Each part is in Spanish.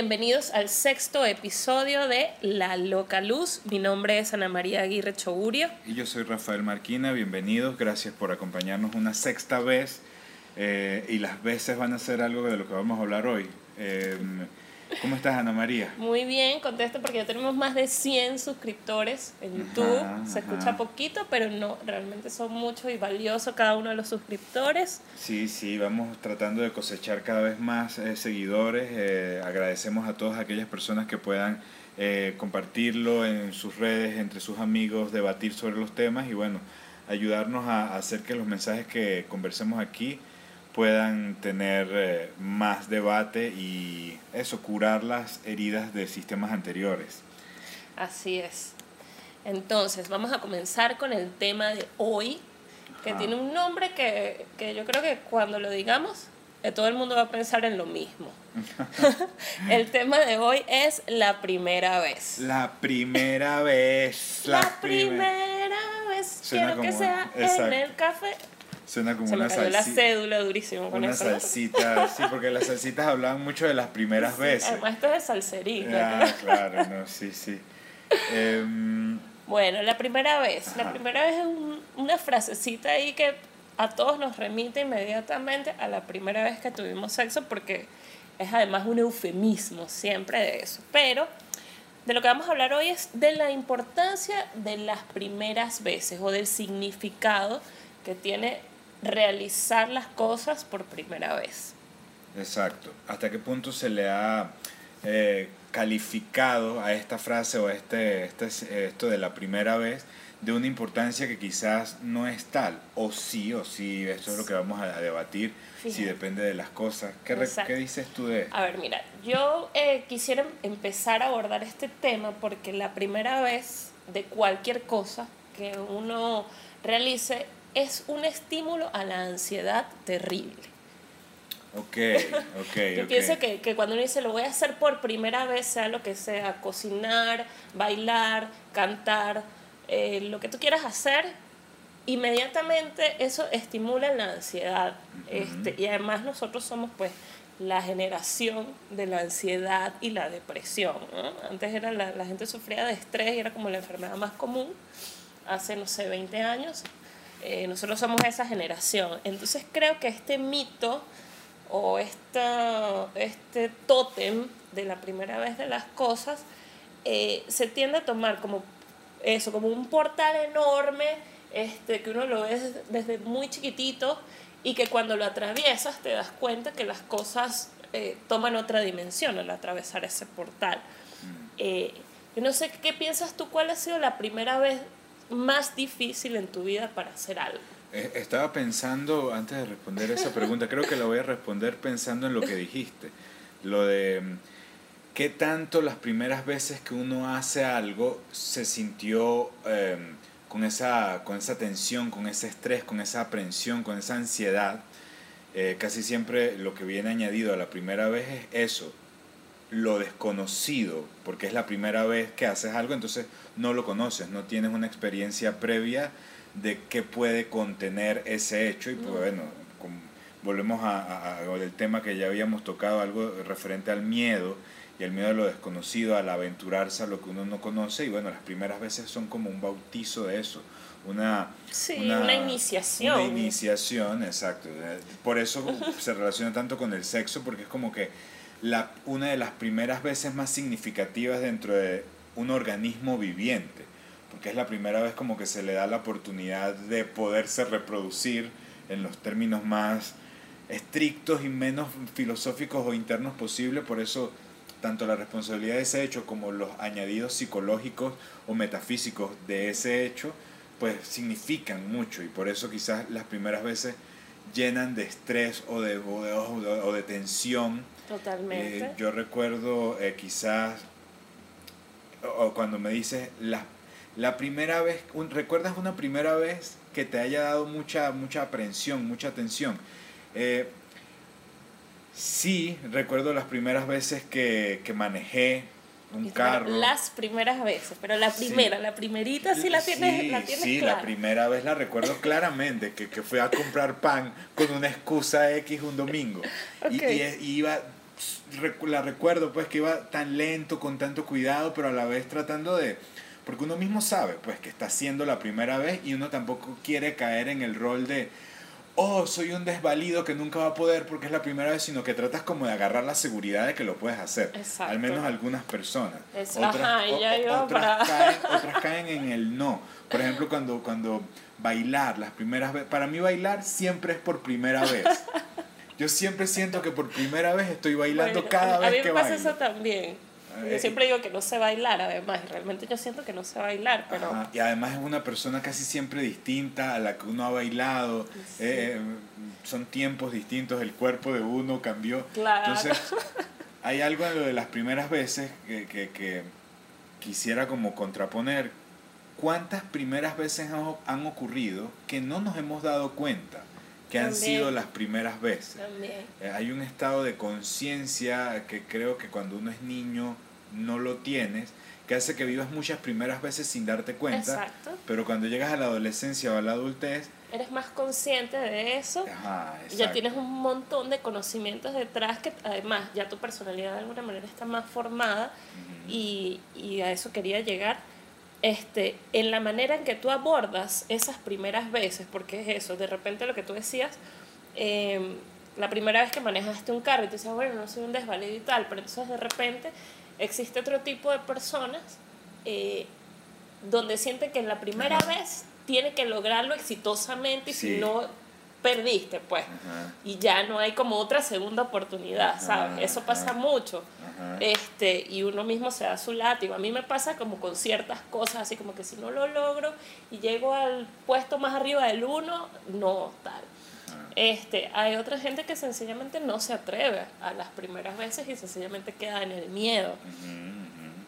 Bienvenidos al sexto episodio de La Loca Luz. Mi nombre es Ana María Aguirre Chogurio. Y yo soy Rafael Marquina. Bienvenidos. Gracias por acompañarnos una sexta vez. Eh, y las veces van a ser algo de lo que vamos a hablar hoy. Eh, ¿Cómo estás, Ana María? Muy bien, contesto porque ya tenemos más de 100 suscriptores en YouTube. Se escucha poquito, pero no, realmente son muchos y valiosos cada uno de los suscriptores. Sí, sí, vamos tratando de cosechar cada vez más eh, seguidores. Eh, agradecemos a todas aquellas personas que puedan eh, compartirlo en sus redes, entre sus amigos, debatir sobre los temas y bueno, ayudarnos a hacer que los mensajes que conversemos aquí puedan tener eh, más debate y eso, curar las heridas de sistemas anteriores. Así es. Entonces, vamos a comenzar con el tema de hoy, que tiene un nombre que, que, yo creo que cuando lo digamos, eh, todo el mundo va a pensar en lo mismo. el tema de hoy es la primera vez. La primera vez. La, primera vez. Quiero que sea en el café Suena como Se una me cayó la cédula durísimo con una eso. salsita, sí, porque las salsitas hablaban mucho de las primeras Sí, veces. Además, esto es de salserita. Ah, claro, no, sí, sí. Em, Bueno, la primera vez. La primera vez es un- una frasecita ahí que a todos nos remite inmediatamente a la primera vez que tuvimos sexo porque es además un eufemismo siempre de eso. Pero de lo que vamos a hablar hoy es de la importancia de las primeras veces o del significado que tiene realizar las cosas por primera vez. exacto. ¿Hasta qué punto se le ha eh, calificado a esta frase o a este, este, esto de la primera vez de una importancia que quizás no es tal? O sí, o sí, esto es lo que vamos a, debatir, si Fíjate. depende de las cosas. ¿Qué, qué dices tú de A ver, mira, yo eh, quisiera empezar a abordar este tema porque la primera vez de cualquier cosa que uno realice es un estímulo a la ansiedad terrible. Ok, ok, Yo ok. pienso que, que cuando uno dice lo voy a hacer por primera vez, sea lo que sea, cocinar, bailar, cantar, eh, lo que tú quieras hacer, inmediatamente eso estimula la ansiedad. este, y además nosotros somos pues la generación de la ansiedad y la depresión. ¿no? Antes era la, la gente sufría de estrés y era como la enfermedad más común, hace no sé, 20 años. Eh, nosotros somos esa generación. Entonces creo que este mito o esta, este tótem de la primera vez de las cosas eh, se tiende a tomar como eso, como un portal enorme este, que uno lo ve desde, muy chiquitito y que cuando lo atraviesas te das cuenta que las cosas eh, toman otra dimensión al atravesar ese portal. Eh, yo no sé qué piensas tú, cuál ha sido la primera vez más difícil en tu vida para hacer algo. Eh, Estaba pensando, antes de responder esa pregunta, creo que la voy a responder pensando en lo que dijiste. Lo de mm, qué tanto las primeras veces que uno hace algo se sintió eh, con, esa, con esa tensión, con ese estrés, con esa aprensión, con esa ansiedad. Eh, casi siempre lo que viene añadido a la primera vez es eso, lo desconocido, porque es la primera vez que haces algo, entonces no lo conoces, no tienes una experiencia previa de qué puede contener ese hecho y pues No. bueno, volvemos a, a- a- al tema que ya habíamos tocado, algo referente al miedo y al miedo a lo desconocido, al aventurarse a lo que uno no conoce y bueno, las primeras veces son como un bautizo de eso, una, Sí, una, iniciación. una iniciación, exacto. Eh, Por eso se relaciona tanto con el sexo, porque es como que la, una de las primeras veces más significativas dentro de un organismo viviente, porque es la primera vez como que se le da la oportunidad de poderse reproducir en los términos más estrictos y menos filosóficos o internos posible, por eso tanto la responsabilidad de ese hecho como los añadidos psicológicos o metafísicos de ese hecho, pues significan mucho y por eso quizás las primeras veces llenan de estrés o de, o o de- o de tensión. Totalmente. Eh, yo recuerdo eh, quizás, o, o cuando me dices, la, la primera vez, un- ¿recuerdas una primera vez que te haya dado mucha, mucha aprensión, mucha tensión? Eh, sí, recuerdo las primeras veces que, que manejé un carro. Las primeras veces, pero la Sí. primera, la primerita sí la tienes, Sí, la tienes sí, clara. la primera vez la recuerdo claramente, que, que fui a comprar pan con una excusa X un domingo. Y, y iba la recuerdo pues que iba tan lento, con tanto cuidado, pero a la vez tratando de... Porque uno mismo sabe pues que está haciendo la primera vez y uno tampoco quiere caer en el rol de, oh, soy un desvalido que nunca va a poder porque es la primera vez, sino que tratas como de agarrar la seguridad de que lo puedes hacer. Exacto. Al menos algunas personas. Otras, caen, otras caen en el no. Por ejemplo, cuando, cuando bailar, las primeras veces, para mí bailar siempre es por primera vez. Yo siempre siento que por primera vez estoy bailando cada vez que bailo. A mí me pasa eso también. Yo siempre digo que no sé bailar, además, y realmente yo siento que no sé bailar, pero... Y además es una persona casi siempre distinta a la que uno ha bailado, eh, eh, son tiempos distintos, el cuerpo de uno cambió. Claro. Entonces, hay algo en lo de las primeras veces que, que, que quisiera como contraponer. ¿Cuántas primeras veces han ocurrido que no nos hemos dado cuenta? Que han sido las primeras veces. Eh, hay un estado de conciencia que creo que cuando uno es niño no lo tienes, que hace que vivas muchas primeras veces sin darte cuenta, Exacto. pero cuando llegas a la adolescencia o a la adultez, eres más consciente de eso, ya tienes un montón de conocimientos detrás que además ya tu personalidad de alguna manera está más formada y, y a eso quería llegar este, en la manera en que tú abordas esas primeras veces, porque es eso, de repente lo que tú decías, em, la primera vez que manejaste un carro y te dices, bueno, no soy un desvalido y tal, pero entonces de repente existe otro tipo de personas eh, donde siente que en la primera vez tiene que lograrlo exitosamente y si no perdiste, pues. Y ya no hay como otra segunda oportunidad, ¿sabes? Eso pasa mucho este, y uno mismo se da su látigo. A mí me pasa como con ciertas cosas, así como que si no lo logro y llego al puesto más arriba del uno, no tal. Este, hay otra gente que sencillamente no se atreve a las primeras veces y sencillamente queda en el miedo.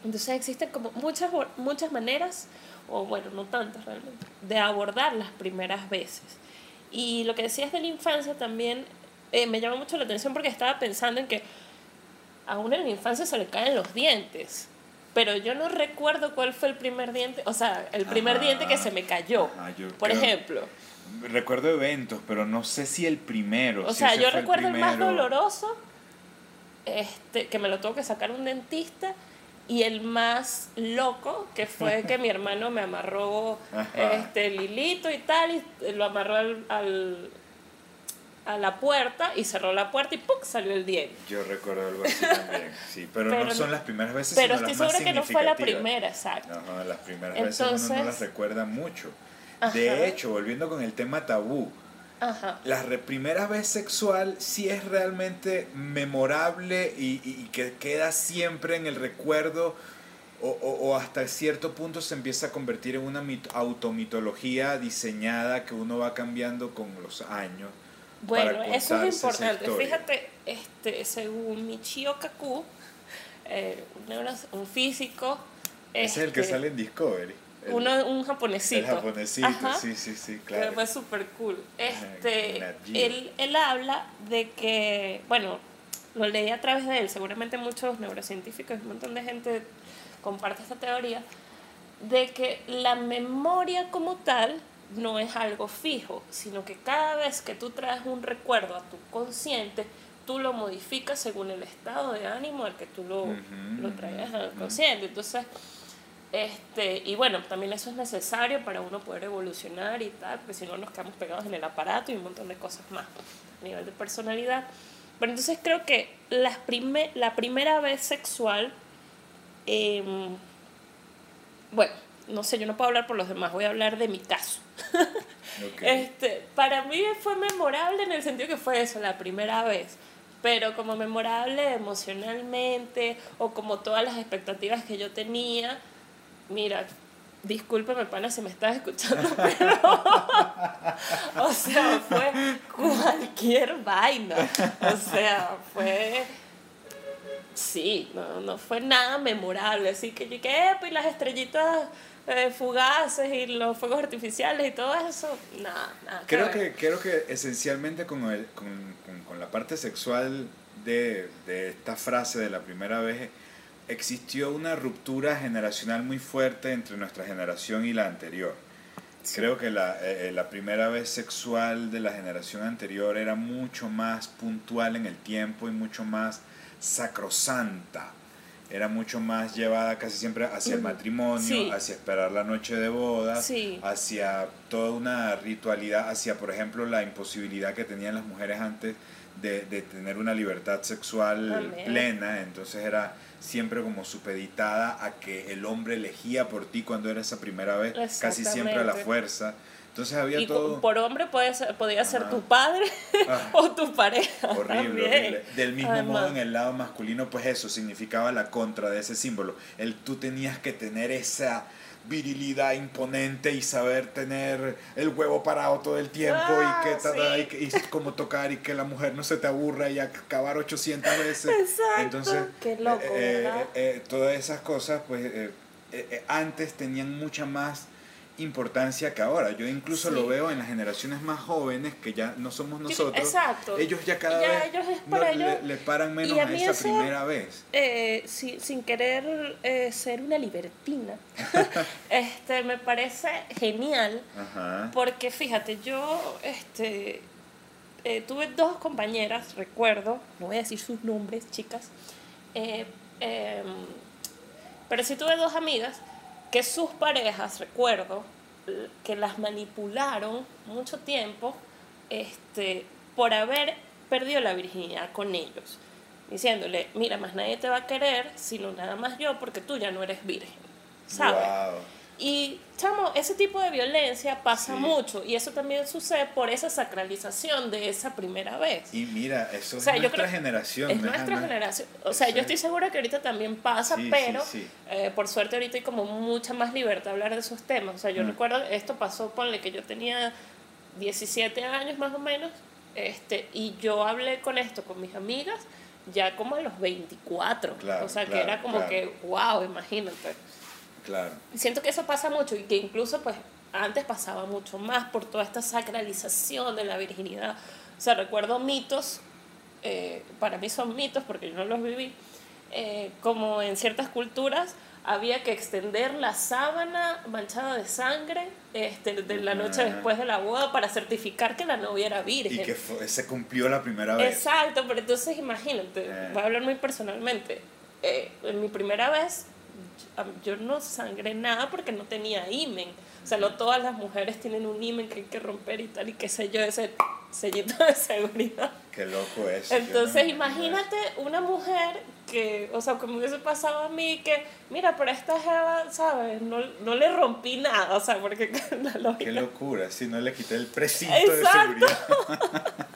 Entonces existen como muchas, muchas maneras, o bueno, no tantas realmente, de abordar las primeras veces. Y lo que decías de la infancia también eh, me llama mucho la atención porque estaba pensando en que a uno en la infancia se le caen los dientes. Pero yo no recuerdo cuál fue el primer diente, o sea, el primer diente que se me cayó, por ejemplo. Recuerdo eventos, pero no sé si el primero. O sea, yo recuerdo el, más doloroso, este, que me lo tuvo que sacar un dentista, y el más loco, que fue que mi hermano me amarró este, el hilito y tal, y lo amarró al a la puerta y cerró la puerta y ¡pum! salió el diente. Yo recuerdo algo así también, sí, pero, no son las primeras veces, Pero estoy segura que no fue la primera, exacto. No, las primeras veces uno no las recuerda mucho. De hecho, volviendo con el tema tabú, la primera vez sexual sí es realmente memorable y, y, que queda siempre en el recuerdo o, o, hasta cierto punto se empieza a convertir en una automitología diseñada que uno va cambiando con los años. Bueno, eso es importante. Fíjate, este, según Michio Kaku, eh, un físico. Ese es el que este, sale en Discovery. Uno, un japonesito. El japonesito, sí, sí, sí, claro. Pero fue súper cool. Este, él, él habla de que, bueno, lo leí a través de él, seguramente muchos neurocientíficos, un montón de gente comparte esta teoría, de que la memoria como tal no es algo fijo, sino que cada vez que tú traes un recuerdo a tu consciente, tú lo modificas según el estado de ánimo al que tú lo, lo traigas al consciente. Entonces, este, y bueno, también eso es necesario para uno poder evolucionar y tal, porque si no nos quedamos pegados en el aparato y un montón de cosas más a nivel de personalidad. Pero entonces creo que las la primera vez sexual, em, bueno, no sé, yo no puedo hablar por los demás, voy a hablar de mi caso. este, para mí fue memorable en el sentido que fue eso, la primera vez. Pero como memorable emocionalmente o como todas las expectativas que yo tenía, mira, discúlpeme, pana, si me estás escuchando, pero. o sea, fue cualquier vaina. O sea, fue. Sí, no, no fue nada memorable. Así que yo que, pues las estrellitas eh, fugaces y los fuegos artificiales y todo eso, nada, nada. Creo que, creo que esencialmente con, el, con, con, la parte sexual de, de, esta frase de la primera vez, existió una ruptura generacional muy fuerte entre nuestra generación y la anterior. Creo que la, eh, eh, la primera vez sexual de la generación anterior era mucho más puntual en el tiempo y mucho más sacrosanta. Era mucho más llevada casi siempre hacia el matrimonio, Sí. hacia esperar la noche de boda, Sí. hacia toda una ritualidad, hacia por ejemplo la imposibilidad que tenían las mujeres antes de, de tener una libertad sexual También. plena, entonces era siempre como supeditada a que el hombre elegía por ti cuando era esa primera vez, casi siempre a la fuerza. Entonces había Y todo por hombre puede ser- podía ser Ajá. tu padre Ah. o tu pareja. horrible, horrible. Del mismo Además. modo en el lado masculino, pues eso significaba la contra de ese símbolo. El tú tenías que tener esa virilidad imponente y saber tener el huevo parado todo el tiempo Ah, y que tada, sí. y, y cómo tocar y que la mujer no se te aburra y acabar 800 veces. Exacto. Entonces, Qué loco, eh, eh, eh, todas esas cosas, pues eh, eh, eh, antes tenían mucha más importancia que ahora. Yo incluso Sí. lo veo en las generaciones más jóvenes que ya no somos nosotros. Exacto. Ellos ya cada Ya vez ellos no le, paran menos a esa eso- primera vez. Eh, si- sin querer eh, ser una libertina, este, me parece genial Ajá. porque fíjate, yo este, eh, tuve dos compañeras, recuerdo, no voy a decir sus nombres, chicas, eh, em, pero sí tuve dos amigas que sus parejas, recuerdo, que las manipularon mucho tiempo este, por haber perdido la virginidad con ellos, diciéndole, mira, más nadie te va a querer, sino nada más yo, porque tú ya no eres virgen, ¿sabes? Wow. Y, chamo, ese tipo de violencia pasa Sí. mucho y eso también sucede por esa sacralización de esa primera vez. Y mira, eso O sea, es nuestra creo- generación. Es ¿no? nuestra Ana? generación. O sea, yo estoy segura que ahorita también pasa, Sí, pero sí. eh, por suerte ahorita hay como mucha más libertad hablar de esos temas. O sea, yo Mm. recuerdo, esto pasó, ponle que yo tenía 17 años más o menos, este, y yo hablé con esto con mis amigas ya como a los 24. Claro, o sea, claro, que era como claro. que, wow, imagínate. Claro. Siento que eso pasa mucho y que incluso pues antes pasaba mucho más por toda esta sacralización de la virginidad. O sea, recuerdo mitos, eh, para mí son mitos porque yo no los viví, eh, como en ciertas culturas había que extender la sábana manchada de sangre este, de la noche después de la boda para certificar que la novia era virgen. Y que fue- se cumplió la primera vez. Exacto, pero entonces imagínate, Eh. voy a hablar muy personalmente. Eh, en mi primera vez, yo no sangré nada porque no tenía imen. O sea, no todas las mujeres tienen un imen que hay que romper y tal, y qué sé yo, ese sellito de seguridad. Qué loco eso. yo Entonces, no imagínate una mujer que, o sea, como hubiese pasado a mí, que, mira, pero esta jeva, ¿sabes? No, no le rompí nada, o sea, porque la lógica. Qué locura, si no le quité el precinto Exacto. de seguridad.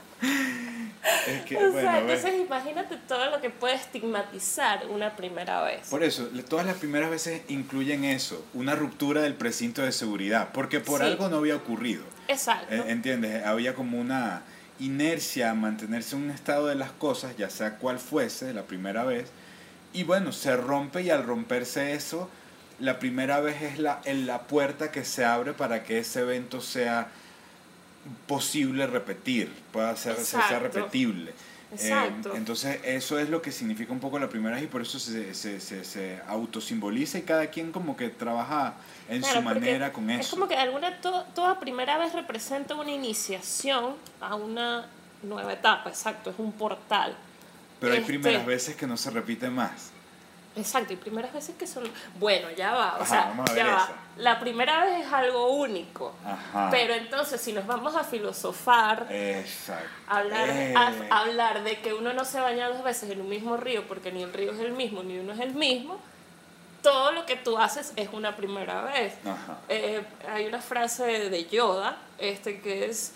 es que, O sea, bueno, entonces imagínate todo lo que puede estigmatizar una primera vez. Por eso, todas las primeras veces incluyen eso, una ruptura del precinto de seguridad, porque por Sí. algo no había ocurrido. Exacto. Eh, ¿Entiendes? Había como una inercia a mantenerse en un estado de las cosas, ya sea cual fuese, la primera vez. Y bueno, se rompe y al romperse eso, la primera vez es la, en la puerta que se abre para que ese evento sea posible repetir, pueda ser, sea repetible. Exacto. Eh, entonces eso es lo que significa un poco la primera vez y por eso se, se, se, se autosimboliza y cada quien como que trabaja en Claro, su manera con eso. Es como que alguna to- toda primera vez representa una iniciación a una nueva etapa, exacto, es un portal. Pero hay Este- primeras veces que no se repite más. Exacto, y primeras veces que son... Bueno, ya va, o Ajá, sea, ya va. La primera vez es algo único, Ajá. pero entonces si nos vamos a filosofar, Exacto. hablar, Eh, a- hablar de que uno no se baña dos veces en un mismo río porque ni el río es el mismo ni uno es el mismo, todo lo que tú haces es una primera vez. Ajá. Eh, hay una frase de, de Yoda este, que es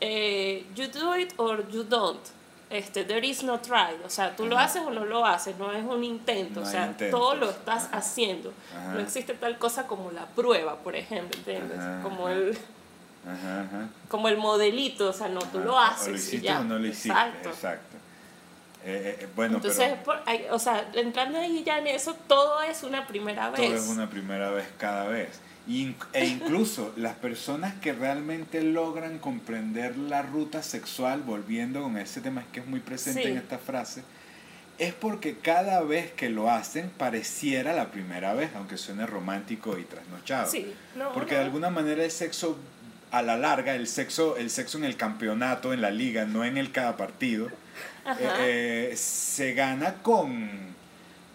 eh, You do it or you don't. Este, there is no try. O sea, tú lo haces o no lo haces, no es un intento. No o sea, intentos. todo lo estás Ajá. haciendo. Ajá. No existe tal cosa como la prueba, por ejemplo, ¿entiendes? Ajá, Como el como el modelito, o sea, no, tú lo haces. O lo y ya. o no lo hiciste. Exacto. Exacto. Eh, eh, bueno, Entonces, pero por- hay- o sea, entrando ahí ya en eso, todo es una primera vez. todo es una primera vez cada vez. In- e incluso las personas que realmente logran comprender la ruta sexual, volviendo con ese tema que es muy presente Sí. en esta frase, es porque cada vez que lo hacen pareciera la primera vez, aunque suene romántico y trasnochado. Sí, no, porque no. de alguna manera el sexo a la larga, el sexo, el sexo en el campeonato, en la liga, no en el cada partido. Eh, eh, se gana con,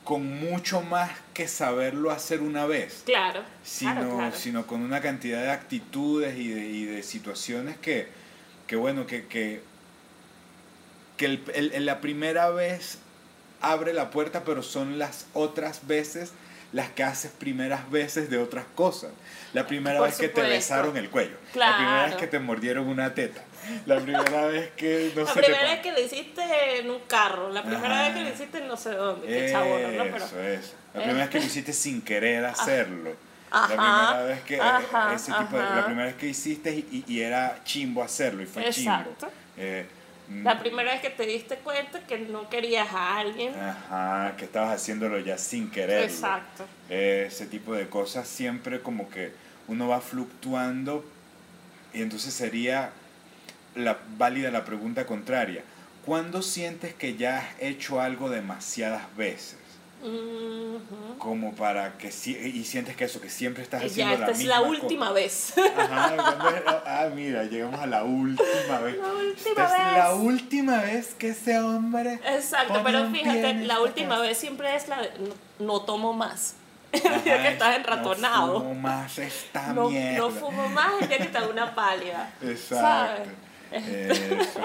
con mucho más que saberlo hacer una vez, Claro, sino, claro, claro. sino con una cantidad de actitudes y de, y de situaciones que, que bueno, que, que, que el- la primera vez abre la puerta, pero son las otras veces las que haces primeras veces de otras cosas. La primera Por vez que te besaron el cuello. La primera vez que te mordieron una teta. La primera vez que no La primera te vez que lo hiciste en un carro, la primera Ajá. vez que lo hiciste en no sé dónde, qué chabón, ¿no? Pero, Eso es. La Eh. primera vez que lo hiciste sin querer hacerlo. Ajá, la primera vez que eh, ajá, ese tipo de- la primera vez que hiciste y, y- era chimbo hacerlo y fue Exacto. chimbo. Eh, mm, la primera vez que te diste cuenta que no querías a alguien. Ajá, que estabas haciéndolo ya sin querer. Exacto. ese tipo de cosas siempre como que uno va fluctuando y entonces sería la, válida la pregunta contraria. ¿Cuándo sientes que ya has hecho algo demasiadas veces? Ujú. Como para que si, y sientes que eso, que siempre estás haciendo ya, la esta es misma la última vez. Ajá, es- ah, mira, llegamos a la última vez. La última Esta es la vez. última vez que ese hombre. Exacto, pero fíjate, la última casa. vez siempre es la de no, no tomo más. Ajá, el día que estás No enratonado. fumo más esta No, mierda. no fumo más el día que te una pálida. Exacto. ¿Sabes? Eso.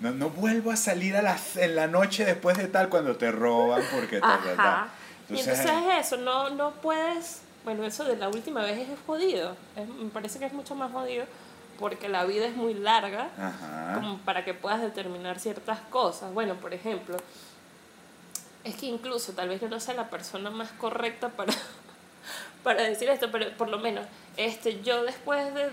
No, no vuelvo a salir a las, en la noche después de tal cuando te roban porque ta, ta, ta. Ajá. Y Entonces, entonces es eso, no, no puedes, bueno, eso de la última vez es jodido, Es- me parece que es mucho más jodido porque la vida es muy larga Ajá. como para que puedas determinar ciertas cosas. Bueno, por ejemplo, es que incluso tal vez yo no sea la persona más correcta para, para decir esto, pero por lo menos este, yo después de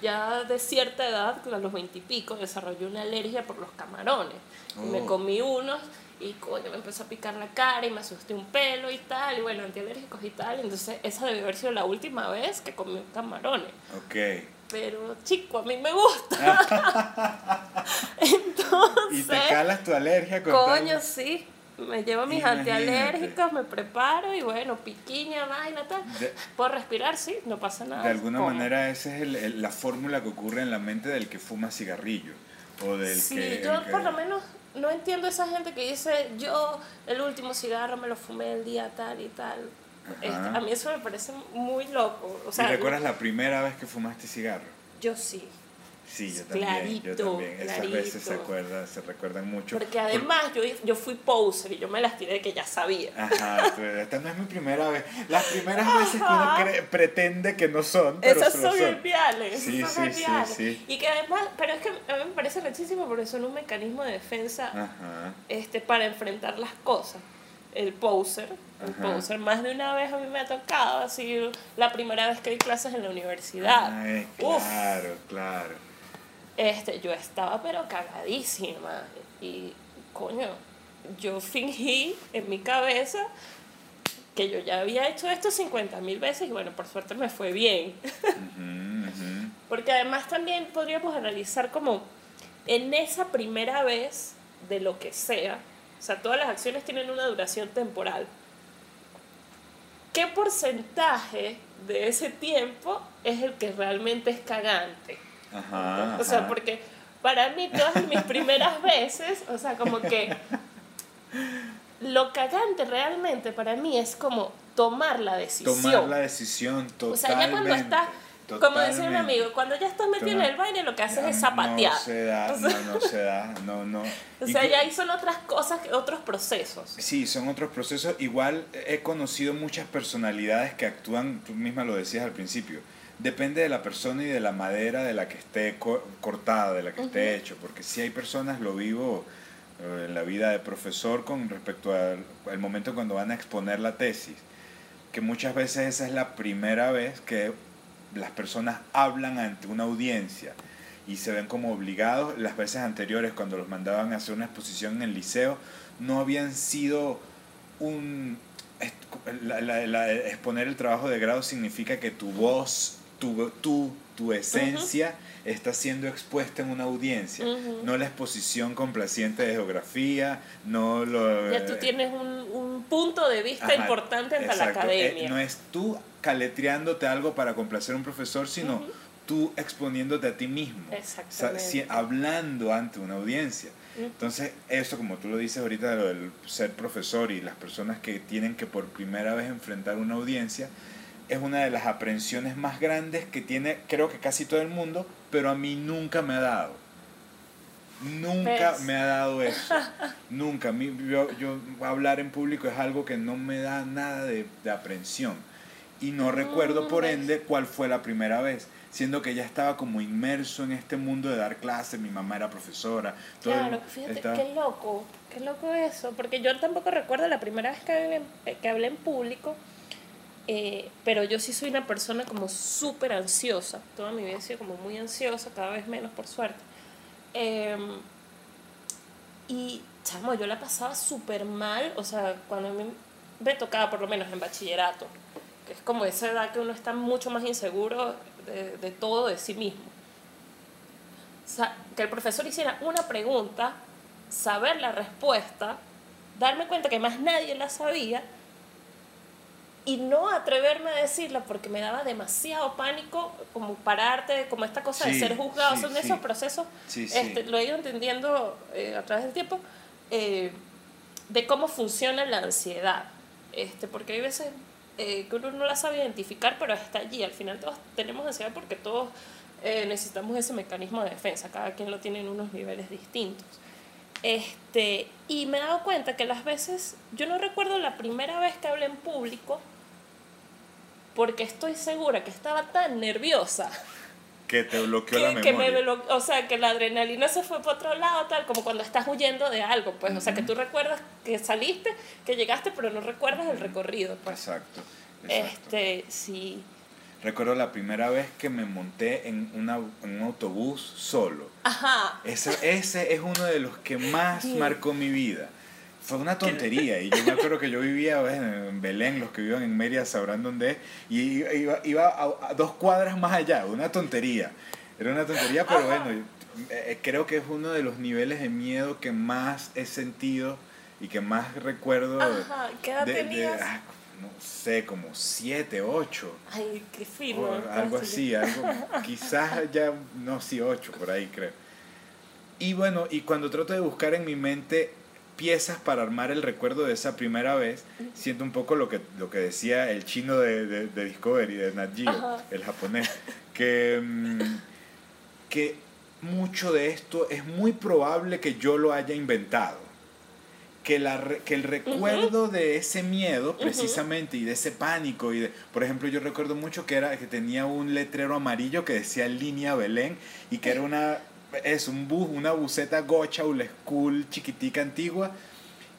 ya de cierta edad, a los veintipico, desarrollé una alergia por los camarones. Y me Oh. comí unos y coño, me empezó a picar la cara y me asusté un pelo y tal, y bueno, antialérgicos y tal. Entonces, esa debió haber sido la última vez que comí camarones. Ok. Pero, chico, a mí me gusta. Entonces, Y te calas tu alergia con coño, sí. Me llevo mis Imagínate. antialérgicos, me preparo y bueno, piquiña, vaina, tal. De- Puedo respirar, sí, no pasa nada. De alguna como. manera esa es el- el- la fórmula que ocurre en la mente del que fuma cigarrillo. O del Sí, que... yo que- por lo menos no entiendo esa gente que dice, yo el último cigarro me lo fumé el día tal y tal. Este, a mí eso me parece muy loco. O sea, ¿Y recuerdas la primera vez que fumaste cigarro? yo sí. Sí, yo también. yo también. Esas veces se, acuerdan, se recuerdan mucho. Porque además yo, yo fui poser y yo me las tiré de que ya sabía. Ajá, pero esta no es mi primera vez. Las primeras veces que uno cree- pretende que no son, pero Esas son son. geniales. Sí, esas son sí, sí, geniales. sí. Y que además, pero es que a mí me parece rechísimo porque son un mecanismo de defensa Ajá. este, para enfrentar las cosas. El poser, el Ajá. poser, más de una vez a mí me ha tocado, así la primera vez que di clases en la universidad. Ay, Uf, claro, claro. Este, yo estaba pero cagadísima y coño, yo fingí en mi cabeza que yo ya había hecho esto 50 mil veces y bueno, por suerte me fue bien. Porque además también podríamos analizar como en esa primera vez de lo que sea, o sea, todas las acciones tienen una duración temporal. ¿Qué porcentaje de ese tiempo es el que realmente es cagante? Ajá, O sea, ajá. porque para mí todas mis primeras veces, o sea, como que lo cagante realmente para mí es como tomar la decisión. Tomar la decisión O totalmente. sea, ya cuando estás, como decía un amigo, cuando ya estás metido en el baile lo que haces es zapatear. No se da, O sea- no, no se da, no, no. O sea, que- ya ahí son otras cosas, otros procesos. Sí, son otros procesos. Igual he conocido muchas personalidades que actúan, tú misma lo decías al principio, depende de la persona y de la madera de la que esté co- cortada, de la que esté hecho, porque si hay personas, lo vivo eh, en la vida de profesor con respecto al, al momento cuando van a exponer la tesis, que muchas veces esa es la primera vez que las personas hablan ante una audiencia y se ven como obligados. Las veces anteriores, cuando los mandaban a hacer una exposición en el liceo, no habían sido un... la- la- la- exponer el trabajo de grado significa que tu voz, tu, tú tu esencia está siendo expuesta en una audiencia, no la exposición complaciente de geografía, no lo... Ya tú tienes un, un punto de vista importante ante la academia. Eh, no es tú caletreándote algo para complacer a un profesor, sino tú exponiéndote a ti mismo, hablando ante una audiencia. Entonces, eso como tú lo dices ahorita, lo del ser profesor y las personas que tienen que por primera vez enfrentar una audiencia, es una de las aprensiones más grandes que tiene, creo que casi todo el mundo, pero a mí nunca me ha dado. Nunca me ha dado eso. nunca. Yo, yo, hablar en público es algo que no me da nada de, de aprensión. Y no recuerdo, por ende, cuál fue la primera vez siendo que ya estaba como inmerso en este mundo de dar clases, mi mamá era profesora. Todo claro, fíjate, qué loco, qué loco eso, porque yo tampoco recuerdo la primera vez que hablé, que hablé en público, eh, pero yo sí soy una persona como súper ansiosa, toda mi vida he sido como muy ansiosa, cada vez menos por suerte. Em, y, chamo, yo la pasaba súper mal, o sea, cuando a mí me tocaba, por lo menos en bachillerato, que es como esa edad que uno está mucho más inseguro de, todo de sí mismo. que el profesor hiciera una pregunta, saber la respuesta, darme cuenta que más nadie la sabía y no atreverme a decirla porque me daba demasiado pánico como pararte, como esta cosa de ser juzgado, son esos procesos, este, lo he ido entendiendo eh, a través del tiempo, eh, de cómo funciona la ansiedad, este, porque hay veces eh, que uno no la sabe identificar, pero está allí. Al final todos tenemos ansiedad porque todos eh, necesitamos ese mecanismo de defensa, cada quien lo tiene en unos niveles distintos. Este, y me he dado cuenta que las veces, yo no recuerdo la primera vez que hablé en público, porque estoy segura que estaba tan nerviosa. Que te bloqueó la memoria. Que me o sea, que la adrenalina se fue por otro lado, tal, como cuando estás huyendo de algo, pues. O sea, que tú recuerdas que saliste, que llegaste, pero no recuerdas el recorrido, pues. Exacto. Este, sí. Recuerdo la primera vez que me monté en, una, en un autobús solo. Ajá. Ese, ese es uno de los que más marcó mi vida. Fue una tontería. Y yo me acuerdo que yo vivía en Belén, los que viven en Mérida sabrán dónde es. Y iba, iba a, dos cuadras más allá. Una tontería. Era una tontería, pero bueno, eh, creo que es uno de los niveles de miedo que más he sentido y que más recuerdo. Ajá. ¿Qué edad tenías? Ah, no sé, como siete, ocho. Ay, qué fino. algo así, algo, quizás ya, no, sí, ocho, por ahí creo. Y bueno, y cuando trato de buscar en mi mente piezas para armar el recuerdo de esa primera vez, siento un poco lo que, lo que decía el chino de, de, Discovery, de Nat Geo, el japonés, que, mm, que mucho de esto es muy probable que yo lo haya inventado que, la, que el recuerdo de ese miedo precisamente y de ese pánico y de, por ejemplo yo recuerdo mucho que era que tenía un letrero amarillo que decía línea Belén y que era una es un bus una buseta gocha old school chiquitica antigua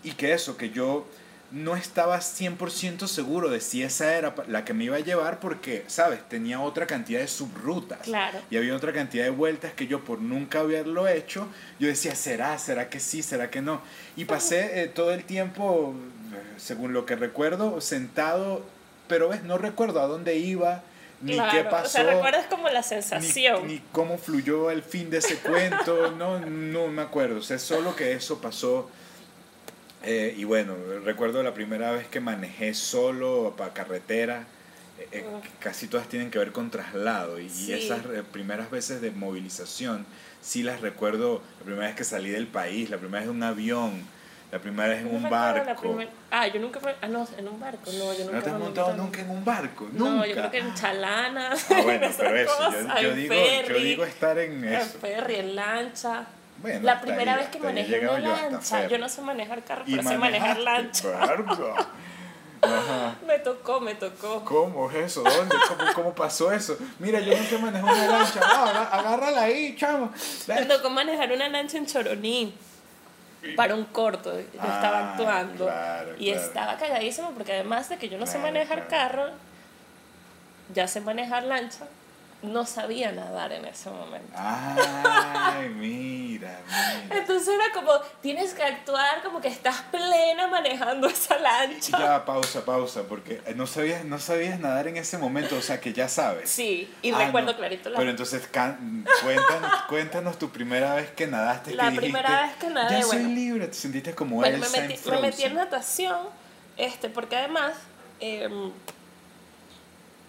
y que eso que yo no estaba 100% seguro de si esa era la que me iba a llevar porque, ¿sabes? Tenía otra cantidad de subrutas. Claro. Y había otra cantidad de vueltas que yo por nunca haberlo hecho, yo decía, ¿será? ¿Será que sí? ¿Será que no? Y pasé eh, todo el tiempo, según lo que recuerdo, sentado, pero ves, no recuerdo a dónde iba. Ni qué pasó. O sea, recuerdas como la sensación. Ni, cómo fluyó el fin de ese cuento. no, no me acuerdo. O sea, solo que eso pasó eh, y bueno, recuerdo la primera vez que manejé solo para carretera, eh, eh, casi todas tienen que ver con traslado y, esas primeras veces de movilización, sí las recuerdo, la primera vez que salí del país, la primera vez en un avión, la primera vez en un barco. Ah, yo nunca fui, ah, no, en un barco, no, yo nunca ¿No te has montado nunca en un barco? No, yo creo que en chalana. Ah, bueno, pero eso, yo, digo, yo digo estar en eso. En ferry, en lancha la primera vez que manejé una lancha, yo, no sé manejar carro, pero sé manejar lancha. Me tocó, me tocó. ¿Cómo es eso? ¿Dónde? ¿Cómo, cómo pasó eso? Mira, yo no sé manejar una lancha. agárrala ahí, chamo. Me tocó manejar una lancha en Choroní para un corto. Yo estaba ah, actuando. y estaba cagadísimo porque además de que yo no sé manejar carro, ya sé manejar lancha no sabía nadar en ese momento. Ay, mira, mira. Entonces era como, tienes que actuar como que estás plena manejando esa lancha. Ya, pausa, pausa, porque eh, no sabías, no sabías nadar en ese momento, o sea que ya sabes. Sí, y Ah, recuerdo no. clarito la Pero entonces, can- cuéntanos, cuéntanos tu primera vez que nadaste. que La dijiste, primera vez que nadé, Ya soy bueno. libre, te sentiste como Bueno, me Elsa metí, en me metí en natación, este, porque además em,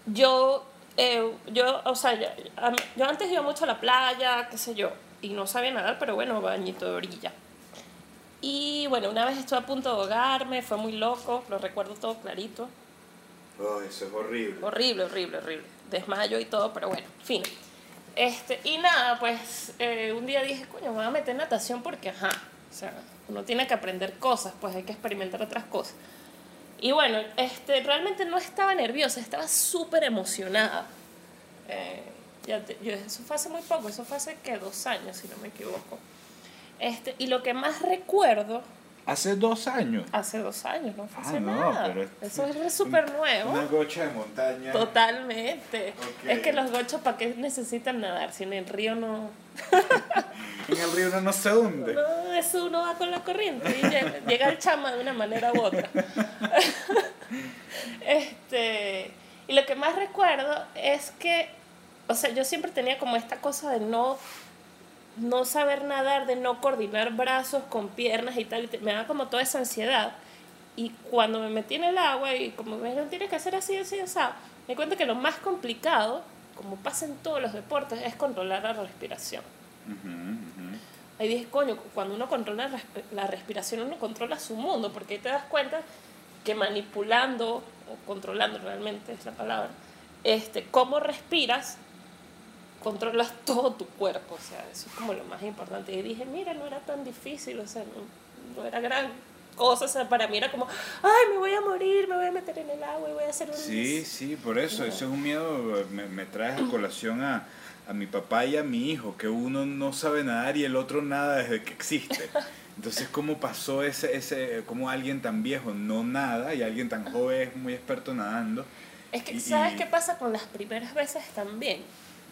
yo, eh, yo, o sea, yo, yo antes iba mucho a la playa, qué sé yo, y no sabía nadar, pero bueno, bañito de orilla. Y bueno, una vez estuve a punto de ahogarme, fue muy loco, lo recuerdo todo clarito. Oh, eso es horrible. Horrible, horrible, horrible. Desmayo y todo, pero bueno, fin. Este, y nada, pues eh, un día dije, coño, me voy a meter en natación porque, ajá, o sea, uno tiene que aprender cosas, pues hay que experimentar otras cosas. Y bueno, este, realmente no estaba nerviosa, estaba súper emocionada. Eh, ya yo, eso fue hace muy poco, eso fue hace que dos años, si no me equivoco. Este, y lo que más recuerdo, Hace dos años. hace dos años, no fue Ah, hace no, nada. pero es- Eso es súper nuevo. Una gocha de montaña. Totalmente. Es que los gochos, ¿para qué necesitan nadar? Si en el río no. En el río uno no se hunde. No, eso uno va con la corriente y llega, llega al chama de una manera u otra. este, y lo que más recuerdo es que, o sea, yo siempre tenía como esta cosa de no, no saber nadar, de no coordinar brazos con piernas y tal. y te- Me daba como toda esa ansiedad. Y cuando me metí en el agua y como me dijeron, tienes que hacer así, así, así, me di cuenta que lo más complicado, como pasa en todos los deportes, es controlar la respiración. Ujú, ujú. Ahí dije, coño, cuando uno controla la respiración, uno controla su mundo, porque ahí te das cuenta que manipulando, o controlando realmente es la palabra, este, cómo respiras, controlas todo tu cuerpo, o sea, eso es como lo más importante. Y dije, mira, no era tan difícil, o sea, no, no era gran cosa, o sea, para mí era como, ay, me voy a morir, me voy a meter en el agua y voy a hacer un... Sí, sí, por eso, eso es un miedo, me, me traes a colación a, a mi papá y a mi hijo, que uno no sabe nadar y el otro nada desde que existe. Entonces, ¿cómo pasó ese, ese, cómo alguien tan viejo no nada y alguien tan joven es muy experto nadando? Es que, Y- ¿sabes y- qué pasa con las primeras veces también?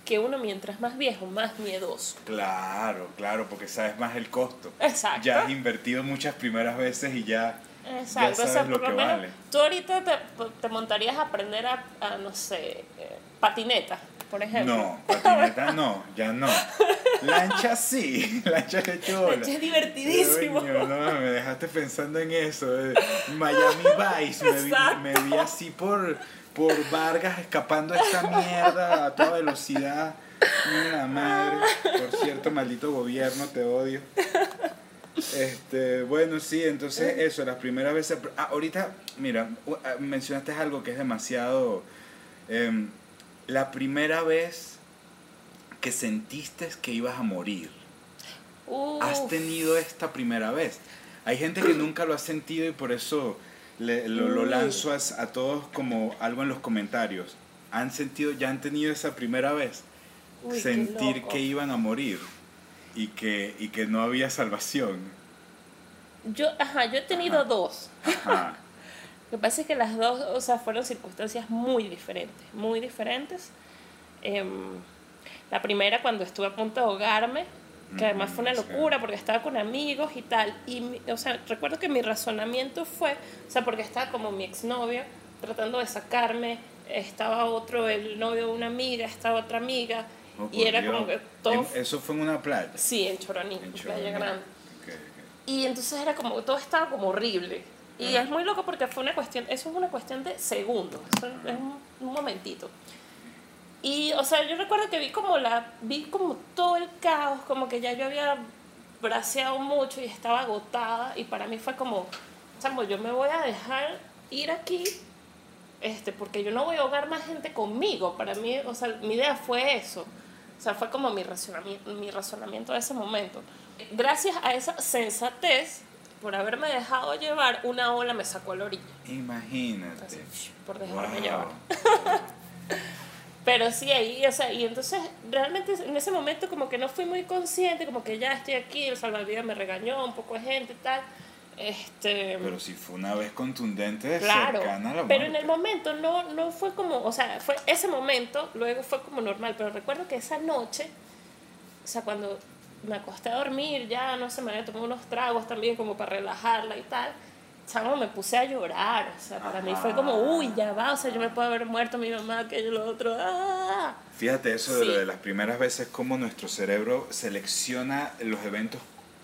Que uno mientras más viejo, más miedoso. Claro, claro, porque sabes más el costo. Exacto. Ya has invertido muchas primeras veces y ya, Exacto, ya o sea, sabes lo que lo menos vale. tú ahorita te, te montarías a aprender a, a, no sé, eh, patineta, por ejemplo. No, patineta no, ya no. Lancha sí, lancha de chola. Lancha es divertidísimo. Coño, no, me dejaste pensando en eso. eh. Miami Vice, me vi, me vi así por, por Vargas escapando a esta mierda a toda velocidad. Mira, madre. Por cierto, maldito gobierno, te odio. Este, bueno, sí, entonces eso, las primeras veces. Ah, ahorita, mira, ah, mencionaste algo que es demasiado. em, la primera vez que sentiste que ibas a morir. Has tenido esta primera vez. Hay gente que nunca lo ha sentido y por eso le- lo, lo Uy. lanzo a, a todos como algo en los comentarios. ¿Han sentido, ya han tenido esa primera vez? uy, sentir que iban a morir y que, y que no había salvación. Yo, ajá, yo he tenido Ajá. dos. Ajá. Lo que pasa es que las dos, o sea, fueron circunstancias muy diferentes, muy diferentes. Em, la primera cuando estuve a punto de ahogarme, que además fue una locura porque estaba con amigos y tal. Y, o sea, recuerdo que mi razonamiento fue, o sea, porque estaba como mi exnovio tratando de sacarme, estaba otro, el novio de una amiga, estaba otra amiga, Oh, y era Dios. como que todo... Eso fue en una playa. Sí, en Choroní, En en Playa Choroní. Grande. Y entonces era como, todo estaba como horrible. Y es muy loco porque fue una cuestión, eso es una cuestión de segundos, eso es un, un momentito. Y, o sea, yo recuerdo que vi como la, vi como todo el caos, como que ya yo había braceado mucho y estaba agotada y para mí fue como, chamo, yo me voy a dejar ir aquí, este, porque yo no voy a ahogar más gente conmigo. Para mí, o sea, mi idea fue eso. O sea, fue como mi razonamiento, mi razonamiento de ese momento. Gracias a esa sensatez, por haberme dejado llevar, una ola me sacó a la orilla. Imagínate. Así, por dejarme Wow. llevar. Pero sí, ahí, o sea, y entonces realmente en ese momento como que no fui muy consciente, como que ya estoy aquí, el salvavidas me regañó, un poco de gente y tal. Este, Pero si fue una vez contundente, claro, cercana a la pero en el momento no, no fue como, o sea, fue ese momento, luego fue como normal, pero recuerdo que esa noche, o sea, cuando me acosté a dormir, ya no sé, me había tomado unos tragos también como para relajarla y tal, chamo, me puse a llorar, o sea, para mí fue como, uy, ya va, o sea, yo me puedo haber muerto, mi mamá, aquello, lo otro, ah. Fíjate eso de lo Sí. de las primeras veces, cómo nuestro cerebro selecciona los eventos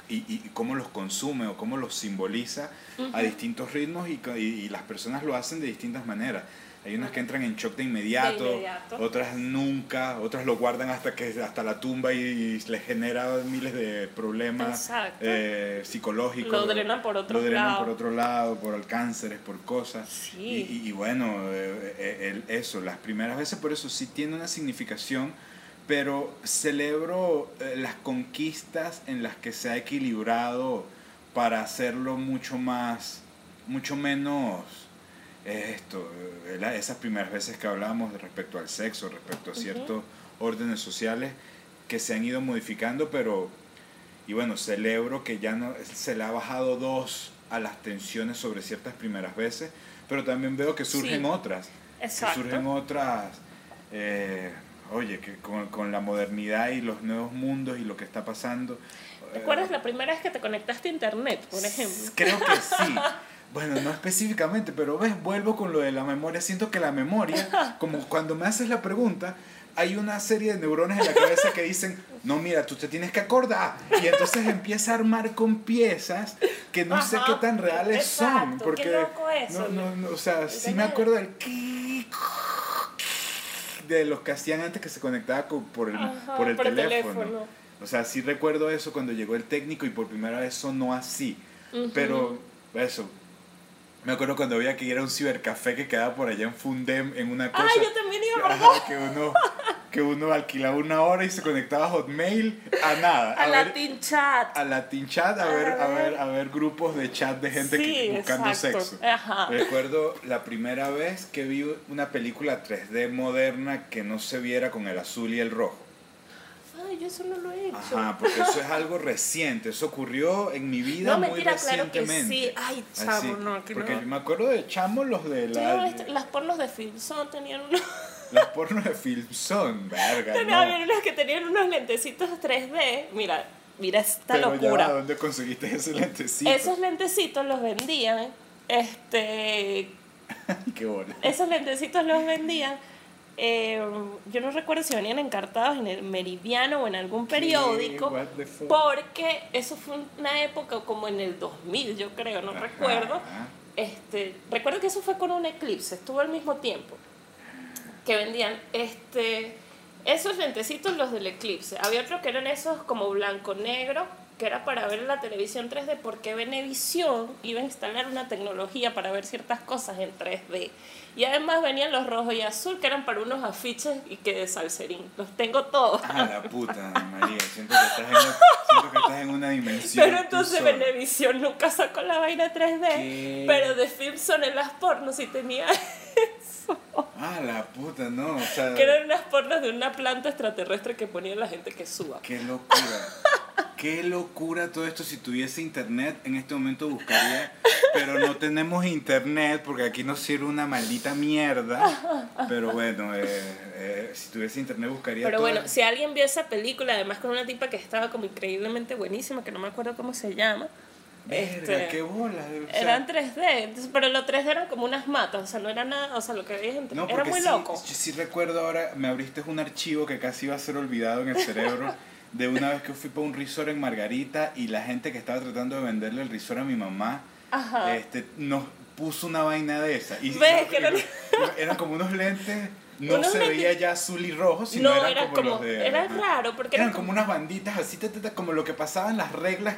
y, y cómo los consume o cómo los simboliza a distintos ritmos y, y- y las personas lo hacen de distintas maneras. Hay unas que entran en shock de inmediato, De inmediato. otras nunca, otras lo guardan hasta que hasta la tumba y, y les genera miles de problemas eh, psicológicos. Lo drenan por otro Lo drenan lado. por otro lado, por cánceres, por cosas. Sí. Y, y- y bueno, eh, eh, el- eso, las primeras veces por eso sí tiene una significación, pero celebro eh, las conquistas en las que se ha equilibrado para hacerlo mucho más, mucho menos eh, esto, eh, esas primeras veces que hablábamos de respecto al sexo, respecto a ciertos órdenes sociales que se han ido modificando, pero y bueno, celebro que ya no se le ha bajado dos a las tensiones sobre ciertas primeras veces, pero también veo que surgen Sí. otras. Que Exacto. surgen otras. eh, oye, que con, con la modernidad y los nuevos mundos y lo que está pasando. ¿Te eh, acuerdas la primera vez que te conectaste a internet, por ejemplo? Creo que sí. Bueno, no específicamente, pero ves, vuelvo con lo de la memoria. Siento que la memoria, como cuando me haces la pregunta, hay una serie de neuronas en la cabeza que dicen, no, mira, tú te tienes que acordar. Y entonces empieza a armar con piezas que no sé Ajá, qué tan reales son. exacto, qué Porque, loco eso, no, no, no, o sea, sí me acuerdo del de los que hacían antes que se conectaba con- por el, Ajá, por el por el teléfono. teléfono. O sea, sí recuerdo eso cuando llegó el técnico y por primera vez sonó así. Ujú. Pero eso, me acuerdo cuando había que ir a un cibercafé que quedaba por allá en Fundem en una cosa. Ah, yo también iba, ¿verdad? Ajá, que uno que uno alquilaba una hora y se conectaba a Hotmail a nada, A ver- Latin Chat. a Latin Chat, a ver, a ver, a ver grupos de chat de gente que- Sí, buscando exacto. sexo. Ajá. Recuerdo la primera vez que vi una película 3D moderna que no se viera con el azul y el rojo. Ay, yo eso no lo he hecho. Ajá, porque eso es algo reciente, eso ocurrió en mi vida No, muy mentira, claro que recientemente. sí. Ay, chamo, Así, no, que Porque no. yo me acuerdo de chamo los de Yo, la, este, las pornos de Filmson tenían unos, las pornos de film son, verga, tenía- no. había unas que tenían unos lentecitos 3D. Mira, mira esta Pero ya, locura. ¿dónde conseguiste ese lentecito? Esos lentecitos los vendían, este, Qué bola. esos lentecitos los vendían. Eh, yo no recuerdo si venían encartados en el Meridiano o en algún periódico, porque eso fue una época como en el 2000, yo creo, no Ajá. recuerdo. Este, recuerdo que eso fue con un eclipse, estuvo al mismo tiempo que vendían este esos lentecitos los del eclipse. Había otro que eran esos como blanco negro, que era para ver la televisión 3D porque Venevisión iba a instalar una tecnología para ver ciertas cosas en 3D. Y además venían los rojos y azul que eran para unos afiches y que de salserín. Los tengo todos. Ah, la puta, María. Siento que estás en, una- siento que estás en una dimensión. Pero entonces. Venevisión nunca sacó la vaina 3D. ¿Qué? Pero de Filmson en las pornos sí tenía eso. Ah, la puta, no. O sea, Que eran unas pornos de una planta extraterrestre que ponía la gente que suba. qué locura. Qué locura todo esto. Si tuviese internet, en este momento buscaría. Pero no tenemos internet porque aquí nos sirve una maldita mierda. Pero bueno, eh, eh, si tuviese internet buscaría. Pero bueno, si alguien vio esa película, además con una tipa que estaba como increíblemente buenísima, que no me acuerdo cómo se llama. Verga, este, qué bola. o sea, Eran 3D, entonces, pero los 3D eran como unas matas, o sea, no era nada, o sea, lo que veías en 3D No, era muy sí, loco. yo sí recuerdo ahora, me abriste un archivo que casi iba a ser olvidado en el cerebro de una vez que fui para un resort en Margarita y la gente que estaba tratando de venderle el resort a mi mamá Ajá. este, nos puso una vaina de esa. Y, ¿Ves? Que no- eran como unos lentes, no Unos se veía ya azul y rojo, sino no, eran era como, como, los de... era raro, porque Eran era como unas banditas así, ta, ta, ta, como lo que pasaban las reglas,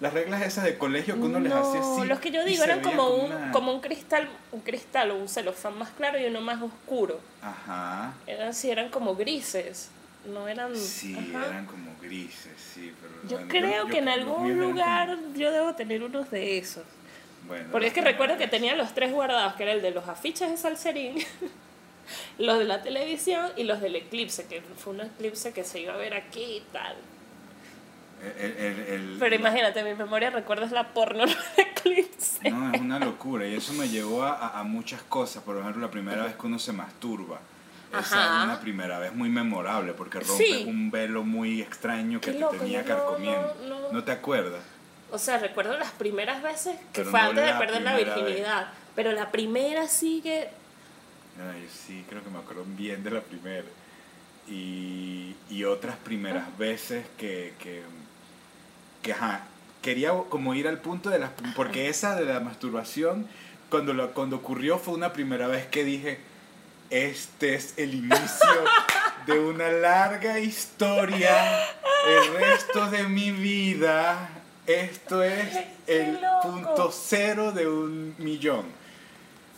las reglas esas de colegio que uno les hacía No, así. los que yo digo eran veía como, un, una- como un cristal, un cristal o un celofán más claro y uno más oscuro. Ajá. Eran así, eran como grises. No eran. Sí, ajá. eran como grises, sí, pero... Yo creo yo- que en algún lugar yo debo tener unos de esos. bueno, Porque es que recuerdo que tenía los tres guardados, que era el de los afiches de Salserín, los de la televisión y los del eclipse, que fue un eclipse que se iba a ver aquí y tal. El, el- el- Pero imagínate, mi memoria recuerda es la porno del eclipse. No, es una locura. Y eso me llevó a, a muchas cosas. Por ejemplo, la primera vez que uno se masturba. Esa es una primera vez muy memorable porque rompes Sí. un velo muy extraño que Qué te loco, tenía yo no- carcomiendo. no- no- te acuerdas? O sea, recuerdo las primeras veces que Pero fue no antes de perder la virginidad. Pero la primera sí que. Ay, sí, creo que me acuerdo bien de la primera. Y, y otras primeras veces que, que, que, ajá, quería como ir al punto de las... Porque esa de la masturbación, cuando, lo, cuando ocurrió fue una primera vez que dije, este es el inicio de una larga historia, el resto de mi vida, esto es el punto cero de un millón.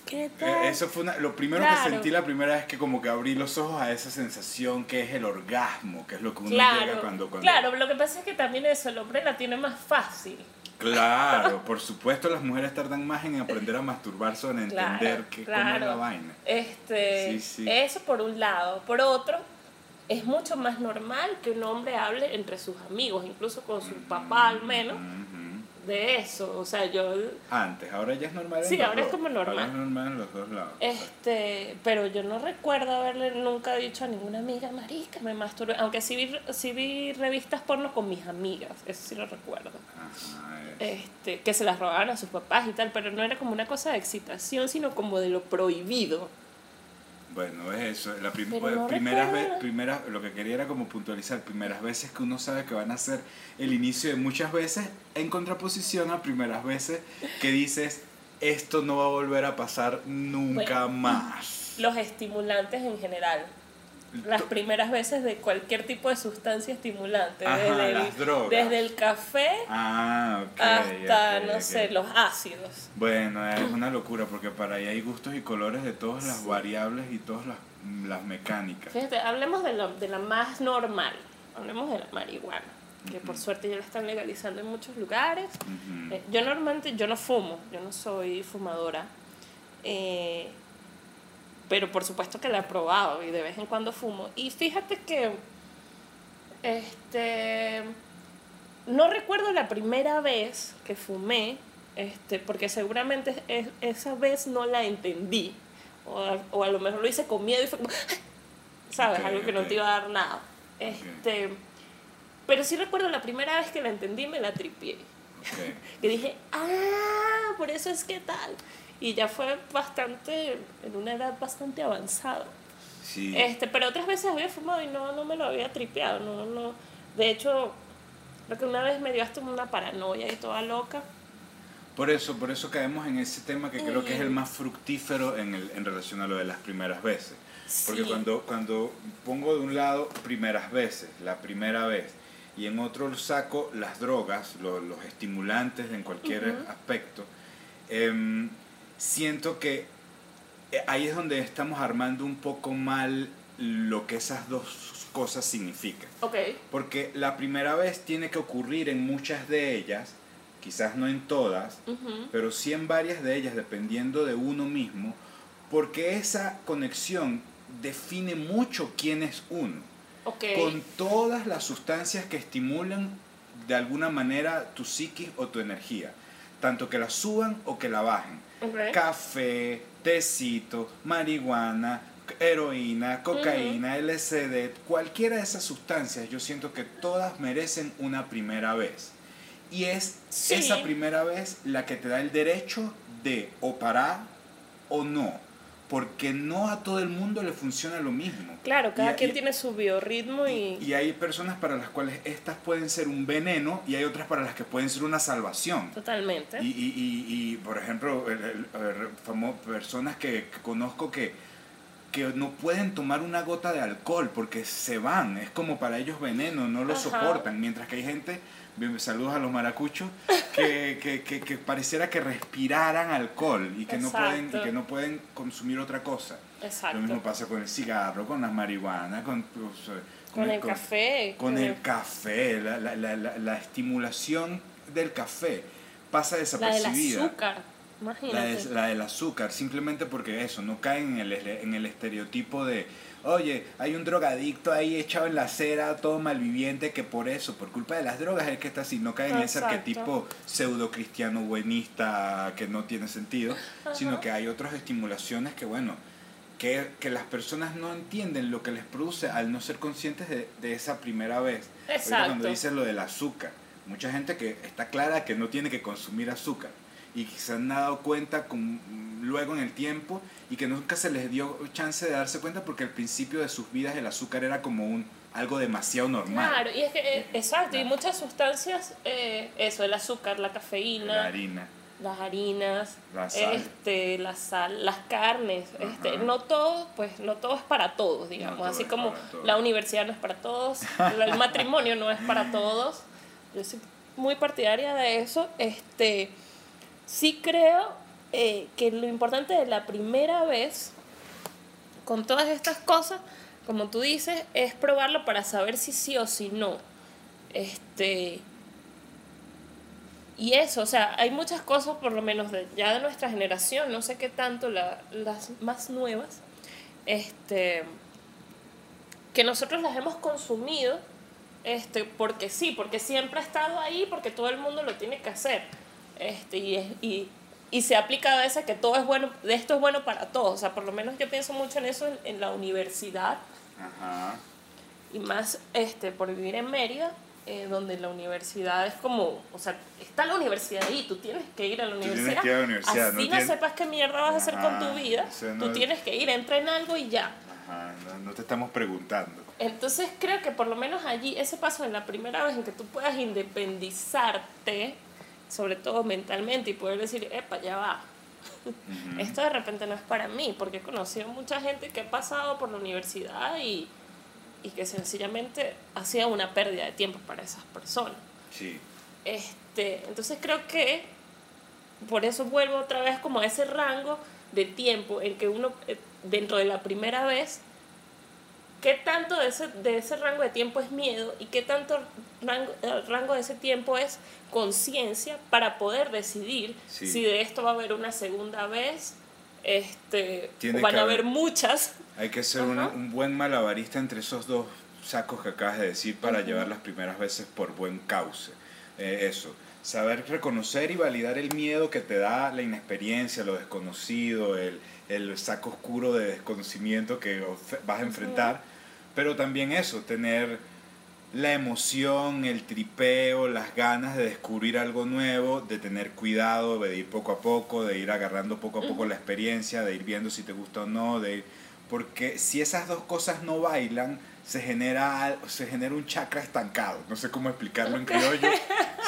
¿Qué Eh, tal? Eso fue una- lo primero Claro. que sentí la primera vez que como que abrí los ojos a esa sensación que es el orgasmo, que es lo que uno claro, llega cuando, cuando... claro, lo que pasa es que también eso, el hombre la tiene más fácil. Claro, por supuesto las mujeres tardan más en aprender a masturbarse o en Claro, entender que, cómo es claro. la vaina. Este, Sí, sí. Eso por un lado. Por otro, es mucho más normal que un hombre hable entre sus amigos, incluso con su papá al menos, Ujú. De eso. O sea, yo Antes, ahora ya es normal. en Sí, ahora es dos. como normal. Ahora es normal en los dos lados. Este, pero yo no recuerdo haberle nunca dicho a ninguna amiga, marica, me masturbé. Aunque sí vi, sí vi revistas porno con mis amigas, eso sí lo recuerdo. Ajá, es- Este, que se las robaban a sus papás y tal, pero no era como una cosa de excitación, sino como de lo prohibido. Bueno, es eso. La prim- Pero no primeras recuerdo. ve- primeras, lo que quería era como puntualizar, primeras veces que uno sabe que van a ser el inicio de muchas veces, en contraposición a primeras veces que dices, esto no va a volver a pasar nunca Bueno. más. Los estimulantes en general. Las primeras veces de cualquier tipo de sustancia estimulante. Ajá, desde, el, las drogas. desde el café Ah, ok. hasta, ok, no ok. sé, los ácidos. Bueno, es una locura porque para ahí hay gustos y colores de todas las Sí. variables y todas las, las mecánicas. Fíjate, hablemos de, lo- de la más normal. Hablemos de la marihuana, que por suerte ya la están legalizando en muchos lugares. Ujú. Eh, yo normalmente, yo no fumo, yo no soy fumadora. eh, pero por supuesto que la he probado y de vez en cuando fumo. Y fíjate que, este, no recuerdo la primera vez que fumé, este, porque seguramente es- esa vez no la entendí. O a, o a lo mejor lo hice con miedo y fue como, ¿sabes? Ok, Algo que no te iba a dar nada. Este, pero sí recuerdo la primera vez que la entendí, me la tripié. Que dije, ah, por eso es que tal. Y ya fue bastante, en una edad bastante avanzada. Sí. Este, pero otras veces había fumado y no, no me lo había tripeado. No, no. De hecho, creo que una vez me dio hasta una paranoia y toda loca. Por eso, por eso caemos en ese tema que creo que es el Mm. más fructífero en, el, en relación a lo de las primeras veces. Porque Sí. cuando, cuando pongo de un lado primeras veces, la primera vez, y en otro saco las drogas, lo- los estimulantes en cualquier Ujú. aspecto, em, siento que eh, ahí es donde estamos armando un poco mal lo que esas dos cosas significan. Ok. Porque la primera vez tiene que ocurrir en muchas de ellas, quizás no en todas, pero sí en varias de ellas, dependiendo de uno mismo, porque esa conexión define mucho quién es uno, Ok. con todas las sustancias que estimulan de alguna manera tu psiquis o tu energía, tanto que la suban o que la bajen. Café, tecito, marihuana, heroína, cocaína, LSD, cualquiera de esas sustancias, yo siento que todas merecen una primera vez. Y es Sí. esa primera vez la que te da el derecho de o parar o no. Porque no a todo el mundo le funciona lo mismo. Claro, cada Y- quien y- tiene su biorritmo y... y hay personas para las cuales estas pueden ser un veneno y hay otras para las que pueden ser una salvación. Totalmente. Y, y, y, y, por ejemplo, el- el- el famo- personas que, que conozco que, que no pueden tomar una gota de alcohol porque se van, es como para ellos veneno, no lo Ajá. soportan, mientras que hay gente, saludos a los maracuchos, que, que, que, que pareciera que respiraran alcohol y que, no pueden, y que no pueden consumir otra cosa. Exacto. Lo mismo pasa con el cigarro, con las marihuanas, con, pues, Con el café. con el café, la, la, la, la, la estimulación del café pasa La del desapercibida. azúcar. La, Imagínate. de- la del azúcar, simplemente porque eso, no caen en el, en el estereotipo de, oye, hay un drogadicto ahí echado en la acera, todo malviviente, que por eso, por culpa de las drogas es que está así, no caen en ese arquetipo pseudo cristiano buenista que no tiene sentido, sino que hay otras estimulaciones que, bueno, que, que las personas no entienden lo que les produce al no ser conscientes de, de esa primera vez. Exacto. Cuando dices lo del azúcar, mucha gente que está clara que no tiene que consumir azúcar y que se han dado cuenta con, luego en el tiempo y que nunca se les dio chance de darse cuenta porque al principio de sus vidas el azúcar era como un algo demasiado normal. Claro, y es que, eh, exacto, y Claro. muchas sustancias, eh, eso, el azúcar, la La cafeína, harina. las harinas, La sal. este, la sal, las carnes, este, Ajá. no todo, pues no todo es para todos, digamos, todo así como la universidad no es para todos, la- el matrimonio no es para todos. Yo soy muy partidaria de eso. Este, sí creo eh, que lo importante de la primera vez con todas estas cosas, como tú dices, es probarlo para saber si sí o si no. Este, y eso, o sea, hay muchas cosas, por lo menos de, ya de nuestra generación, no sé qué tanto la- las más nuevas, este, que nosotros las hemos consumido, este, porque sí, porque siempre ha estado ahí, porque todo el mundo lo tiene que hacer. Este, y, y, y se ha aplicado a esa que todo es bueno, de esto es bueno para todos. O sea, por lo menos yo pienso mucho en eso en, en la universidad Ajá. y más este, por vivir en Mérida, eh, donde la universidad es como, o sea, está la universidad ahí, tú tienes que ir a la tienes universidad. que ir a la universidad, Así no no, tienes- sepas qué mierda vas a hacer con tu vida, o sea, tú no- tienes que ir, entra en algo y ya. Ajá, no, no te estamos preguntando. Entonces creo que por lo menos allí, ese paso en la primera vez en que tú puedas independizarte, sobre todo mentalmente, y poder decir, epa, ya va, esto de repente no es para mí, porque he conocido mucha gente que ha pasado por la universidad y, y que sencillamente ha sido una pérdida de tiempo para esas personas. Sí. Este, entonces creo que por eso vuelvo otra vez como a ese rango de tiempo en que uno, eh, dentro de la primera vez, ¿qué tanto de ese, de ese rango de tiempo es miedo y qué tanto rango, eh, rango de ese tiempo es conciencia para poder decidir Sí. si de esto va a haber una segunda vez? Este, Tiene van a haber- haber muchas. Hay que ser Ajá. una- un buen malabarista entre esos dos sacos que acabas de decir para llevar las primeras veces por buen cauce. Eh, eso, saber reconocer y validar el miedo que te da la inexperiencia, lo desconocido, el, el saco oscuro de desconocimiento que vas a enfrentar, pero también eso, tener la emoción, el tripeo, las ganas de descubrir algo nuevo, de tener cuidado, de ir poco a poco, de ir agarrando poco a poco la experiencia, de ir viendo si te gusta o no, de ir- porque si esas dos cosas no bailan, se genera, se genera un chakra estancado, no sé cómo explicarlo en criollo,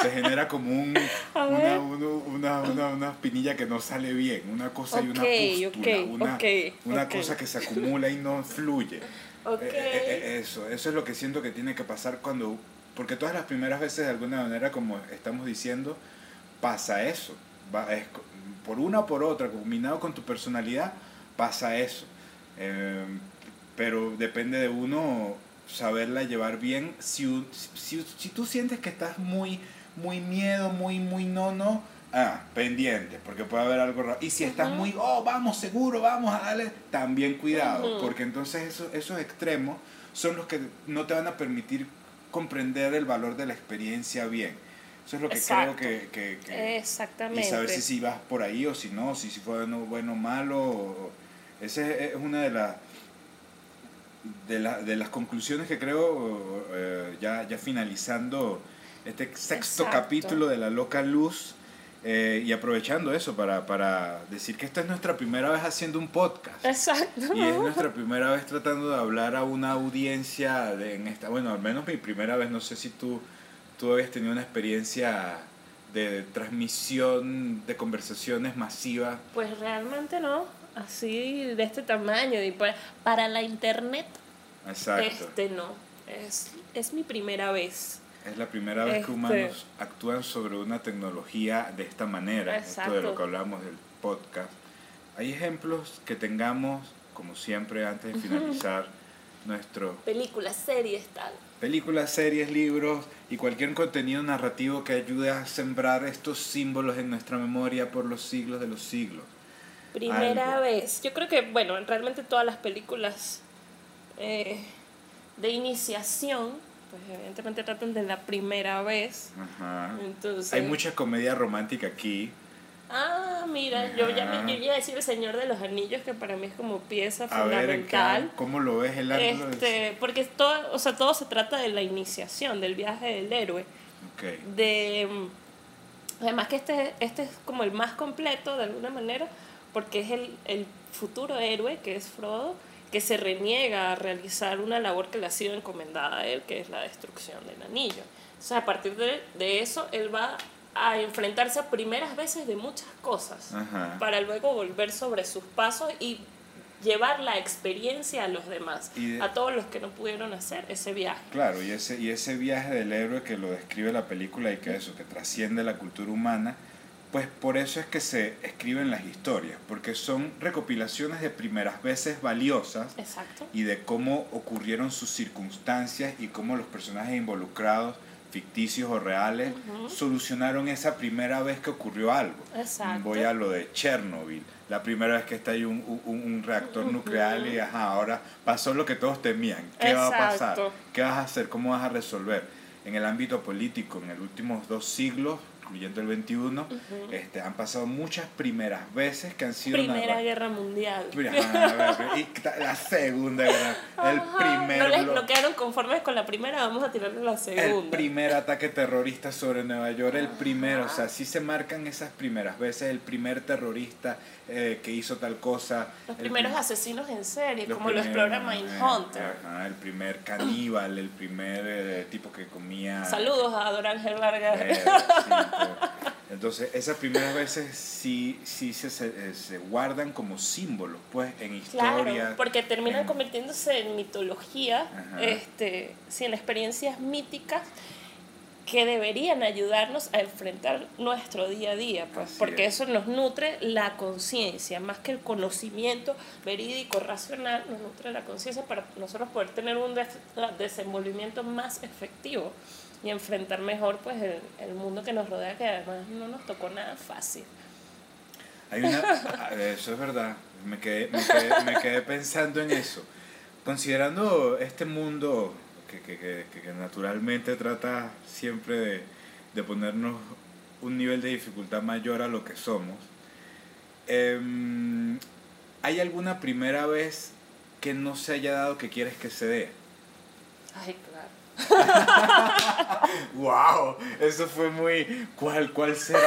se genera como un, una, una, una, una espinilla que no sale bien, una cosa y una pústula, una, una cosa que se acumula y no fluye. Ok. Eh, eh, eh, eso, eso es lo que siento que tiene que pasar cuando, porque todas las primeras veces de alguna manera, como estamos diciendo, pasa eso. Va, es, por una o por otra, combinado con tu personalidad, pasa eso. Eh, pero depende de uno saberla llevar bien. Si, si, si tú sientes que estás muy, muy miedo, muy, muy no, no, ah, pendiente, porque puede haber algo raro. Y si estás muy, oh, vamos, seguro, vamos a darle, también cuidado, porque entonces esos, esos extremos son los que no te van a permitir comprender el valor de la experiencia bien. Eso es lo que Exacto. creo que... que- que- Exactamente. y saber si, si vas por ahí o si no, si, si fue bueno, bueno o malo. o- esa es, es una de las de, la- de las conclusiones que creo, eh, ya, ya finalizando este sexto Exacto. capítulo de La Loca Luz, eh, y aprovechando eso para, para decir que esta es nuestra primera vez haciendo un podcast. Exacto. Y es nuestra primera vez tratando de hablar a una audiencia de, en esta, bueno, al menos mi primera vez, no sé si tú, tú habías tenido una experiencia de transmisión de conversaciones masivas. Pues realmente no, así de este tamaño. Y para, para la internet, Exacto. este no. Es, es mi primera vez. Es la primera vez Este- que humanos actúan sobre una tecnología de esta manera, esto de lo Exacto. que hablamos del podcast. Hay ejemplos que tengamos, como siempre, antes de finalizar, nuestro... Películas, series, tal. Películas, series, libros y cualquier contenido narrativo que ayude a sembrar estos símbolos en nuestra memoria por los siglos de los siglos. Primera vez. Yo creo que, bueno, realmente todas las películas eh, de iniciación, pues evidentemente tratan de la primera vez. Ajá. Entonces, Hay mucha comedia romántica aquí. Ah, mira, yo ya yo iba a decir El Señor de los Anillos, que para mí es como pieza A ver, fundamental. ¿qué- ¿cómo lo ves el ángulo? Este, porque todo, o sea, todo se trata de la iniciación, del viaje del héroe. Ok. De, además que este, este es como el más completo de alguna manera, porque es el, el futuro héroe, que es Frodo, que se reniega a realizar una labor que le ha sido encomendada a él, que es la destrucción del anillo. O sea, a partir de, de eso, él va a enfrentarse a primeras veces de muchas cosas, Ajá. para luego volver sobre sus pasos y llevar la experiencia a los demás, de- a todos los que no pudieron hacer ese viaje. Claro, y ese, y ese viaje del héroe que lo describe la película y que eso, que trasciende la cultura humana, pues por eso es que se escriben las historias, porque son recopilaciones de primeras veces valiosas Exacto. y de cómo ocurrieron sus circunstancias y cómo los personajes involucrados, ficticios o reales, solucionaron esa primera vez que ocurrió algo. Exacto. Voy a lo de Chernobyl, la primera vez que está ahí un, un, un reactor nuclear y ajá, ahora pasó lo que todos temían. ¿Qué va a pasar? ¿Qué vas a hacer? ¿Cómo vas a resolver? En el ámbito político, en los últimos dos siglos, incluyendo el 21, Ujú. este, han pasado muchas primeras veces que han sido Primera narra- Guerra Mundial. Ajá, y la segunda guerra, el Ajá, primer no, les, no quedaron conformes con la primera, vamos a tirarle la el segunda. primer ataque terrorista sobre Nueva York, el primero, o sea, sí se marcan esas primeras veces, el primer terrorista eh, que hizo tal cosa. Los primeros prim- asesinos en serie, como lo primeros, explora eh, Mindhunter. ajá, el primer caníbal, el primer eh, tipo que comía... Saludos a Ángel Vargas. Eh, sí, pues. Entonces, esas primeras veces sí, sí se, se, eh, se guardan como símbolos, pues, en Claro, historias. porque terminan en- convirtiéndose en mitología, Ajá. este, sí, en experiencias míticas que deberían ayudarnos a enfrentar nuestro día a día, pues, Así porque es. eso nos nutre la conciencia, más que el conocimiento verídico, racional, nos nutre la conciencia para nosotros poder tener un des- desenvolvimiento más efectivo y enfrentar mejor pues el, el mundo que nos rodea, que además no nos tocó nada fácil. Hay una, eso es verdad, me quedé, me, quedé, me quedé pensando en eso. Considerando este mundo que, que, que, que naturalmente trata siempre de, de ponernos un nivel de dificultad mayor a lo que somos, em, ¿hay alguna primera vez que no se haya dado que quieres que se dé? Ay, claro. ¡Wow! Eso fue muy... ¿Cuál, cuál será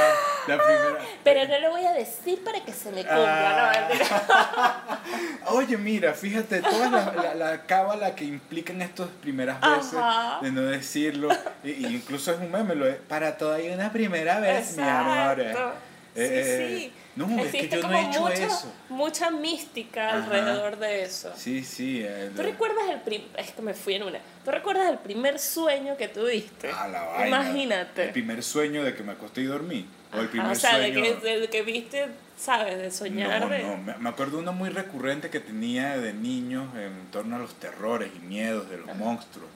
la primera? Pero no lo voy a decir para que se me cumpla, Ah. no. Oye, mira, fíjate, toda la, la, la cábala que implican estas primeras veces Ajá. de no decirlo, y incluso es un meme, lo de, para todo hay una primera vez, mi amor. Exacto. Sí, Eh, sí. No, es que Existe yo no como he hecho mucha, eso. Mucha mística Ajá. alrededor de eso. Sí, sí. ¿Tú recuerdas el primer... Es que me fui en una. ¿Tú recuerdas el primer sueño que tuviste? Ah, la vaina. Imagínate. El primer sueño de que me acosté y dormí. O el primer o sea, sueño... de, que, de que viste, ¿sabes? De soñar. No, de... no, me me acuerdo uno muy recurrente que tenía de niños en torno a los terrores y miedos de los monstruos.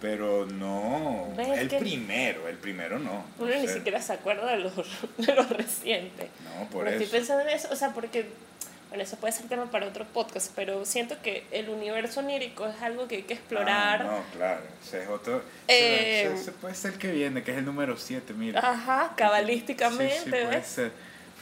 Pero no, ¿Ves el primero, el primero no. Uno ni siquiera se acuerda de los, de los recientes. No, por eso. estoy pensando en eso, o sea, porque, bueno, eso puede ser tema para otro podcast, pero siento que el universo onírico es algo que hay que explorar. Ah, no, claro, ese es otro. Eh, ese, ese puede ser que viene, que es el número 7, mira. Ajá, cabalísticamente, Sí, sí, puede ¿ves? ser.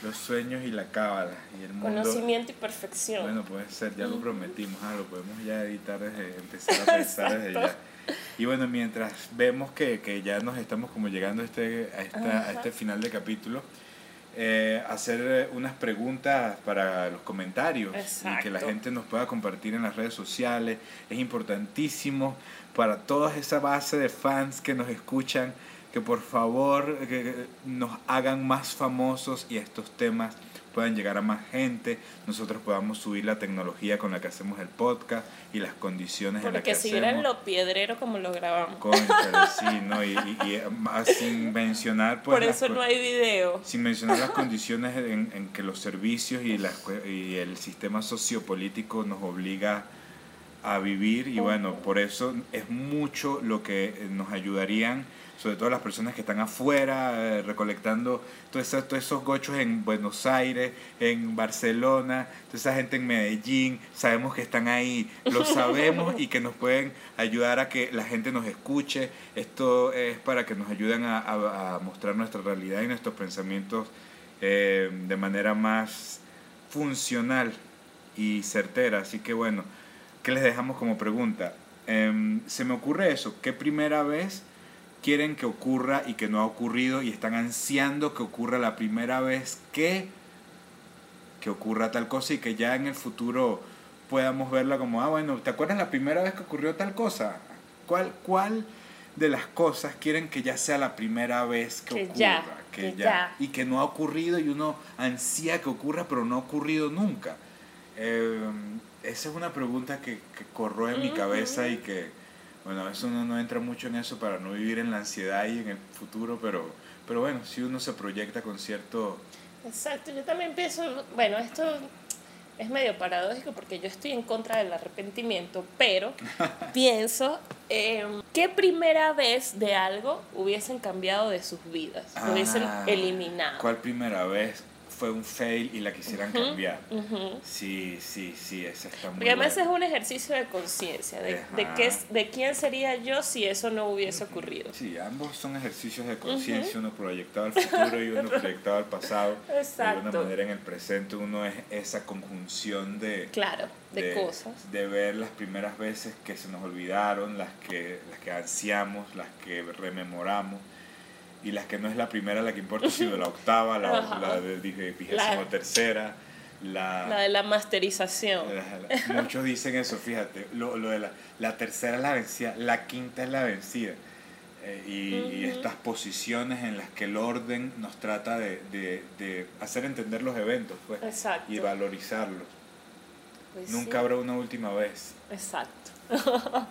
Los sueños y la cábala y el mundo. Conocimiento y perfección. Bueno, puede ser, ya lo prometimos, ah, lo podemos ya editar desde, empezar a pensar desde ya. Exacto. Y bueno, mientras vemos que, que ya nos estamos como llegando a este, a esta, a este final de capítulo, eh, hacer eh, unas preguntas para los comentarios y que la Exacto. gente nos pueda compartir en las redes sociales. Es importantísimo para toda esa base de fans que nos escuchan que por favor que nos hagan más famosos y estos temas puedan llegar a más gente, nosotros podamos subir la tecnología con la que hacemos el podcast y las condiciones en las que Porque si vieran hacemos. lo piedrero como lo grabamos. Sí, ¿no? Y, y- y, más sin mencionar, pues, Por las eso co- no hay video. sin mencionar las condiciones en, en que los servicios y, las, y el sistema sociopolítico nos obliga a vivir y bueno, por eso es mucho lo que nos ayudarían sobre todo las personas que están afuera eh, recolectando todos esos, todos esos gochos en Buenos Aires, en Barcelona, toda esa gente en Medellín, sabemos que están ahí, lo sabemos y que nos pueden ayudar a que la gente nos escuche. Esto es para que nos ayuden a, a, mostrar nuestra realidad y nuestros pensamientos eh, de manera más funcional y certera. Así que bueno, ¿qué les dejamos como pregunta? Em, se me ocurre eso, ¿qué primera vez quieren que ocurra y que no ha ocurrido y están ansiando que ocurra la primera vez que, que ocurra tal cosa y que ya en el futuro podamos verla como, ah, bueno, ¿te acuerdas la primera vez que ocurrió tal cosa? ¿Cuál, cuál de las cosas quieren que ya sea la primera vez que, ocurra? que, ya, Y que no ha ocurrido y uno ansía que ocurra, pero no ha ocurrido nunca. Eh, esa es una pregunta que, que corrió en mi cabeza y que bueno, veces uno no entra mucho en eso para no vivir en la ansiedad y en el futuro, pero, pero bueno, si uno se proyecta con cierto... Exacto, yo también pienso, bueno, esto es medio paradójico porque yo estoy en contra del arrepentimiento, pero pienso, eh, ¿qué primera vez de algo hubiesen cambiado de sus vidas? hubiesen ah, eliminado. ¿Cuál primera vez? Fue un fail y la quisieran cambiar. Sí, sí, sí, esa está muy Porque además es un ejercicio de conciencia, de, de, qué, de quién sería yo si eso no hubiese ocurrido. Sí, ambos son ejercicios de conciencia, uno proyectado al futuro y uno proyectado al pasado. Exacto. De alguna manera en el presente uno es esa conjunción de... Claro, de, cosas. De ver las primeras veces que se nos olvidaron, las que, las que ansiamos, las que rememoramos y las que no es la primera la que importa, sino la octava, la, la de vigésimo tercera. La, la, de la masterización. muchos dicen eso, fíjate, lo, lo de la, la, tercera es la vencida, la quinta es la vencida. Eh, y, estas posiciones en las que el orden nos trata de, de, de hacer entender los eventos pues, y valorizarlos. Pues Nunca habrá una última vez. Exacto.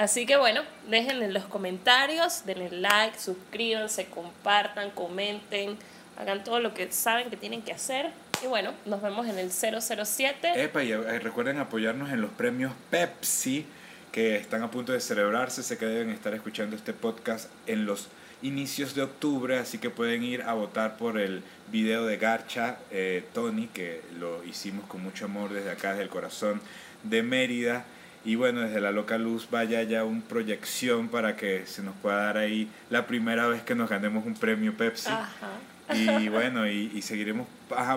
Así que bueno, dejen en los comentarios, denle like, suscríbanse, compartan, comenten, hagan todo lo que saben que tienen que hacer. Y bueno, nos vemos en el 007. Epa, y eh, recuerden apoyarnos en los premios Pepsi que están a punto de celebrarse. Sé que deben estar escuchando este podcast en los inicios de octubre, así que pueden ir a votar por el video de Garcha, eh, Tony, que lo hicimos con mucho amor desde acá, desde el corazón de Mérida. Y bueno, desde la loca luz vaya ya una proyección para que se nos pueda dar ahí la primera vez que nos ganemos un premio Pepsi. Y bueno, y, seguiremos,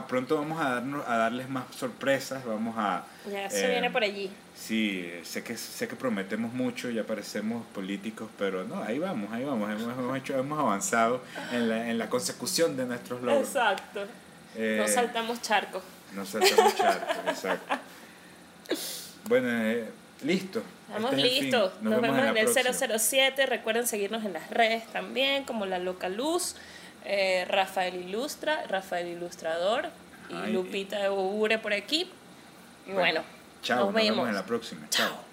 pronto vamos a, darnos, a darles más sorpresas, vamos a... Ya, se viene por allí. Sí, sé que, sé que prometemos mucho, ya parecemos políticos, pero no, ahí vamos, ahí vamos, hemos, hecho, hemos avanzado en la, en la consecución de nuestros logros. Exacto. Eh, no saltamos charcos. No saltamos charcos, exacto. Bueno, eh, Listo. Estamos listos. Nos, vemos, en, el 007. Recuerden seguirnos en las redes también, como La Loca Luz, eh, Rafael Ilustra, Rafael Ilustrador y Lupita Ure por aquí. Y bueno, chao, nos, vemos. en la próxima. Chao.